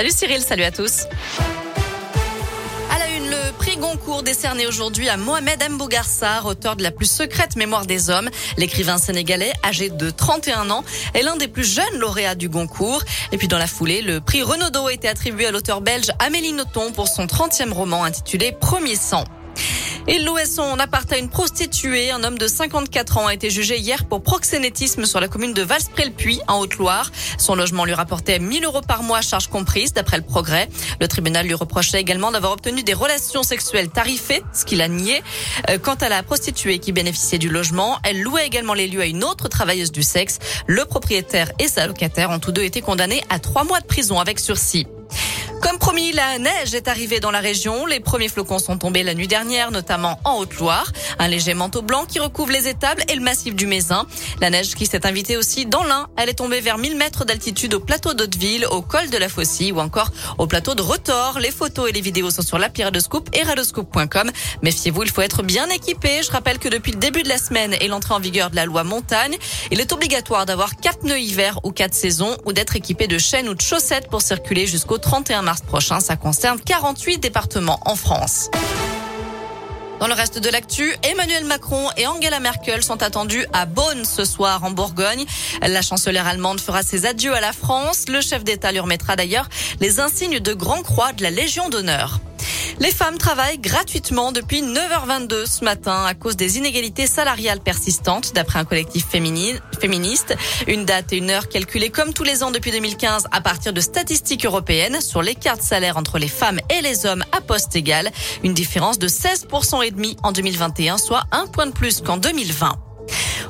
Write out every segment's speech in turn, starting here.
Salut Cyril, salut à tous. À la une, le prix Goncourt décerné aujourd'hui à Mohamed Mbougarsar, auteur de la plus secrète mémoire des hommes. L'écrivain sénégalais, âgé de 31 ans, est l'un des plus jeunes lauréats du Goncourt. Et puis dans la foulée, le prix Renaudot a été attribué à l'auteur belge Amélie Nothomb pour son 30e roman intitulé Premier sang. Il louait son appart à une prostituée. Un homme de 54 ans a été jugé hier pour proxénétisme sur la commune de Valspré-le-Puy, en Haute-Loire. Son logement lui rapportait 1000 euros par mois, charges comprises, d'après le progrès. Le tribunal lui reprochait également d'avoir obtenu des relations sexuelles tarifées, ce qu'il a nié. Euh, quant à la prostituée qui bénéficiait du logement, elle louait également les lieux à une autre travailleuse du sexe. Le propriétaire et sa locataire ont tous deux été condamnés à trois mois de prison avec sursis. Comme promis, la neige est arrivée dans la région. Les premiers flocons sont tombés la nuit dernière, notamment en Haute-Loire. Un léger manteau blanc qui recouvre les étables et le massif du Mézin. La neige qui s'est invitée aussi dans l'Ain. Elle est tombée vers 1000 mètres d'altitude au plateau d'Hauteville, au col de la Faucille ou encore au plateau de Retors. Les photos et les vidéos sont sur l'appli Radoscoop et radoscoop.com. Méfiez-vous, il faut être bien équipé. Je rappelle que depuis le début de la semaine et l'entrée en vigueur de la loi montagne, il est obligatoire d'avoir quatre nœuds hiver ou quatre saisons ou d'être équipé de chaînes ou de chaussettes pour circuler jusqu'au 31 mars prochain. Ça concerne 48 départements en France. Dans le reste de l'actu, Emmanuel Macron et Angela Merkel sont attendus à Bonn ce soir en Bourgogne. La chancelière allemande fera ses adieux à la France. Le chef d'État lui remettra d'ailleurs les insignes de Grand Croix de la Légion d'honneur. Les femmes travaillent gratuitement depuis 9h22 ce matin à cause des inégalités salariales persistantes, d'après un collectif féministe. Une date et une heure calculées comme tous les ans depuis 2015 à partir de statistiques européennes sur l'écart de salaire entre les femmes et les hommes à poste égal. Une différence de 16% et demi en 2021, soit un point de plus qu'en 2020.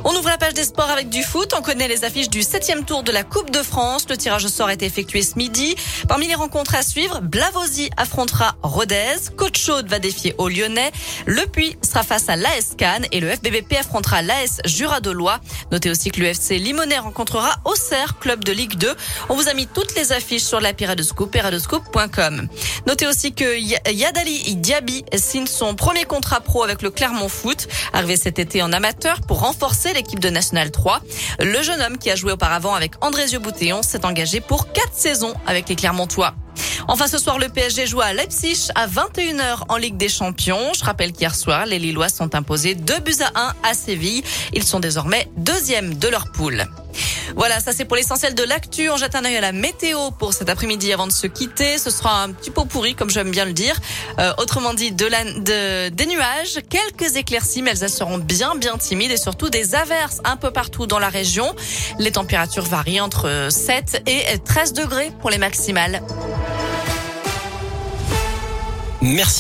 On ouvre la page des sports avec du foot. On connaît les affiches du septième tour de la Coupe de France. Le tirage au sort a été effectué ce midi. Parmi les rencontres à suivre, Blavosi affrontera Rodez. Coach Chaude va défier au Lyonnais. Le Puy sera face à l'AS Cannes et le FBBP affrontera l'AS Jura de Loire. Notez aussi que l'UFC Limonais rencontrera Auxerre, club de Ligue 2. On vous a mis toutes les affiches sur la et radoscoop.com. Notez aussi que Yadali Diaby signe son premier contrat pro avec le Clermont Foot, arrivé cet été en amateur pour renforcer l'équipe de National 3. Le jeune homme qui a joué auparavant avec Andrésio Boutéon s'est engagé pour quatre saisons avec les Clermontois. Enfin, ce soir, le PSG joue à Leipzig à 21h en Ligue des Champions. Je rappelle qu'hier soir, les Lillois sont imposés 2 buts à 1 à Séville. Ils sont désormais deuxième de leur poule. Voilà, ça c'est pour l'essentiel de l'actu. On jette un œil à la météo pour cet après-midi avant de se quitter. Ce sera un petit pot pourri, comme j'aime bien le dire. Euh, autrement dit, de des nuages, quelques éclaircies, mais elles seront bien, bien timides et surtout des averses un peu partout dans la région. Les températures varient entre 7 et 13 degrés pour les maximales. Merci.